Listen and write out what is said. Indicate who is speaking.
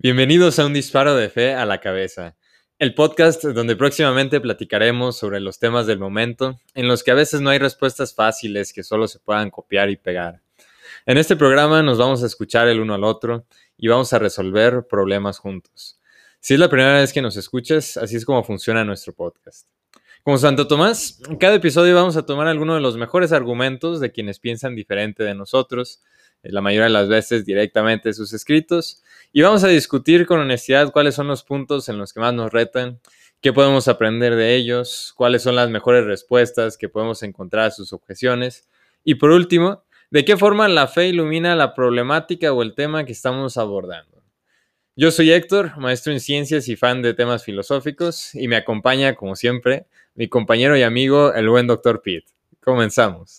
Speaker 1: Bienvenidos a un disparo de fe a la cabeza, el podcast donde próximamente platicaremos sobre los temas del momento, en los que a veces no hay respuestas fáciles que solo se puedan copiar y pegar. En este programa nos vamos a escuchar el uno al otro y vamos a resolver problemas juntos. Si es la primera vez que nos escuchas, así es como funciona nuestro podcast. Como Santo Tomás, en cada episodio vamos a tomar alguno de los mejores argumentos de quienes piensan diferente de nosotros, eh, la mayoría de las veces directamente sus escritos, y vamos a discutir con honestidad cuáles son los puntos en los que más nos retan, qué podemos aprender de ellos, cuáles son las mejores respuestas que podemos encontrar a sus objeciones, y por último, de qué forma la fe ilumina la problemática o el tema que estamos abordando. Yo soy Héctor, maestro en ciencias y fan de temas filosóficos, y me acompaña, como siempre, mi compañero y amigo, el buen doctor Pete. Comenzamos.